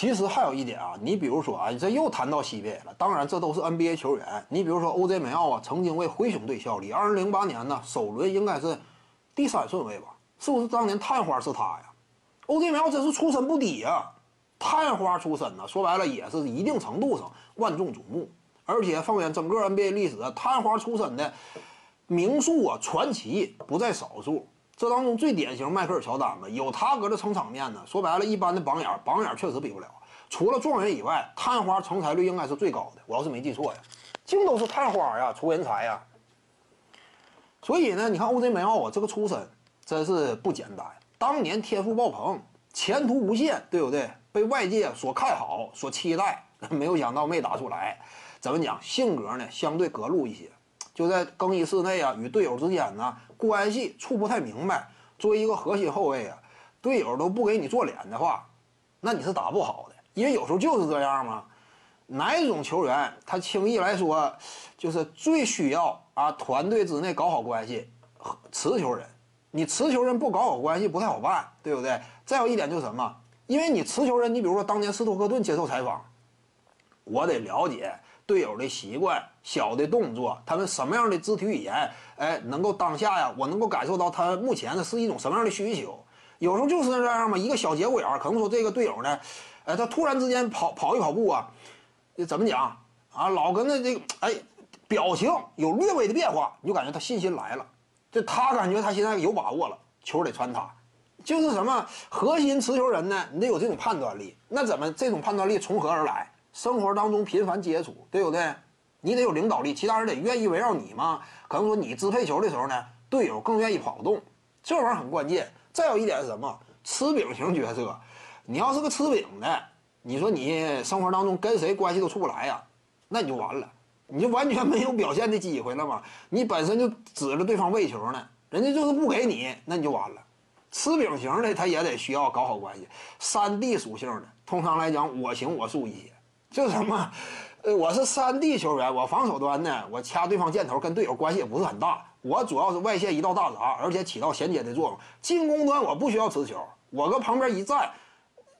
其实还有一点啊，你比如说啊，这又谈到 CBA 了。当然，这都是 NBA 球员。你比如说 OJ 梅奥啊，曾经为灰熊队效力。二零零八年呢，首轮应该是第三顺位吧？是不是当年探花是他呀？OJ 梅奥真是出身不低呀，探花出身呢，说白了也是一定程度上万众瞩目。而且放眼整个 NBA 历史，探花出身的名宿啊，传奇不在少数。这当中最典型，迈克尔乔丹吧，有他搁这撑场面呢。说白了，一般的榜眼，榜眼确实比不了。除了状元以外，探花成才率应该是最高的。我要是没记错呀，净都是探花呀，出人才呀。所以呢，你看 OJ 梅奥啊，这个出身真是不简单。当年天赋爆棚，前途无限，对不对？被外界所看好、所期待，没有想到没打出来。怎么讲？性格呢，相对隔路一些。就在更衣室内啊，与队友之间呢关系处不太明白。作为一个核心后卫啊，队友都不给你做脸的话，那你是打不好的。因为有时候就是这样嘛。哪一种球员他轻易来说，就是最需要啊团队之内搞好关系，持球人。你持球人不搞好关系不太好办，对不对？再有一点就是什么？因为你持球人，你比如说当年斯托克顿接受采访，我得了解。队友的习惯、小的动作，他们什么样的肢体语言，哎，能够当下呀，我能够感受到他目前呢是一种什么样的需求。有时候就是这样嘛，一个小节骨眼儿，可能说这个队友呢，哎，他突然之间跑跑一跑步啊，怎么讲啊？老跟那这个哎，表情有略微的变化，你就感觉他信心来了，就他感觉他现在有把握了，球得传他，就是什么核心持球人呢？你得有这种判断力。那怎么这种判断力从何而来？生活当中频繁接触，对不对？你得有领导力，其他人得愿意围绕你嘛。可能说你支配球的时候呢，队友更愿意跑动，这玩意儿很关键。再有一点是什么？吃饼型角色，你要是个吃饼的，你说你生活当中跟谁关系都处不来呀，那你就完了，你就完全没有表现的机会了嘛。你本身就指着对方喂球呢，人家就是不给你，那你就完了。吃饼型的他也得需要搞好关系。三 D 属性的，通常来讲我行我素一些。就是什么，呃，我是三 D 球员，我防守端呢，我掐对方箭头跟队友关系也不是很大，我主要是外线一道大闸，而且起到衔接的作用。进攻端我不需要持球，我搁旁边一站，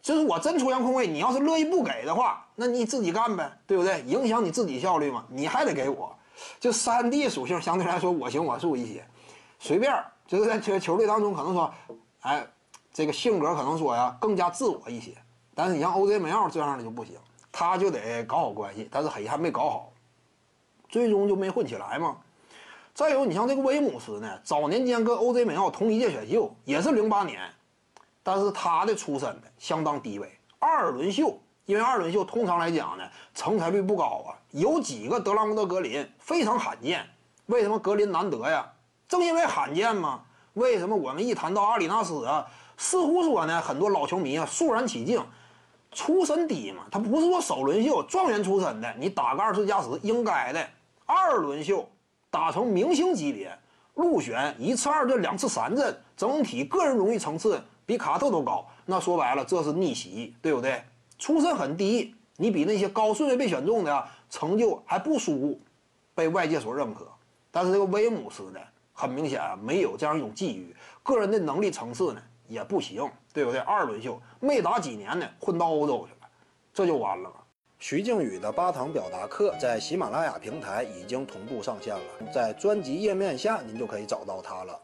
就是我真出现空位，你要是乐意不给的话，那你自己干呗，对不对？影响你自己效率嘛，你还得给我。就三 D 属性相对来说我行我素一些，随便就是在球球队当中可能说，哎，这个性格可能说呀更加自我一些，但是你像 OJ 梅奥这样的就不行。他就得搞好关系，但是很遗憾没搞好，最终就没混起来嘛。再有，你像这个威姆斯呢，早年间跟 OJ 梅奥同一届选秀，也是零八年，但是他的出身呢相当低微，二轮秀。因为二轮秀通常来讲呢，成才率不高啊，有几个德拉蒙德格林非常罕见。为什么格林难得呀？正因为罕见嘛。为什么我们一谈到阿里纳斯啊，似乎说呢，很多老球迷啊肃然起敬。出身低嘛，他不是说首轮秀状元出身的，你打个二十加十应该的。二轮秀打成明星级别，入选一次二阵两次三阵，整体个人荣誉层次比卡特都高。那说白了，这是逆袭，对不对？出身很低，你比那些高顺位被选中的成就还不输，被外界所认可。但是这个威姆斯呢，很明显啊，没有这样一种际遇，个人的能力层次呢？也不行，对不对？二轮秀没打几年呢，混到欧洲去了，这就完了。徐静宇的八堂表达课在喜马拉雅平台已经同步上线了，在专辑页面下您就可以找到它了。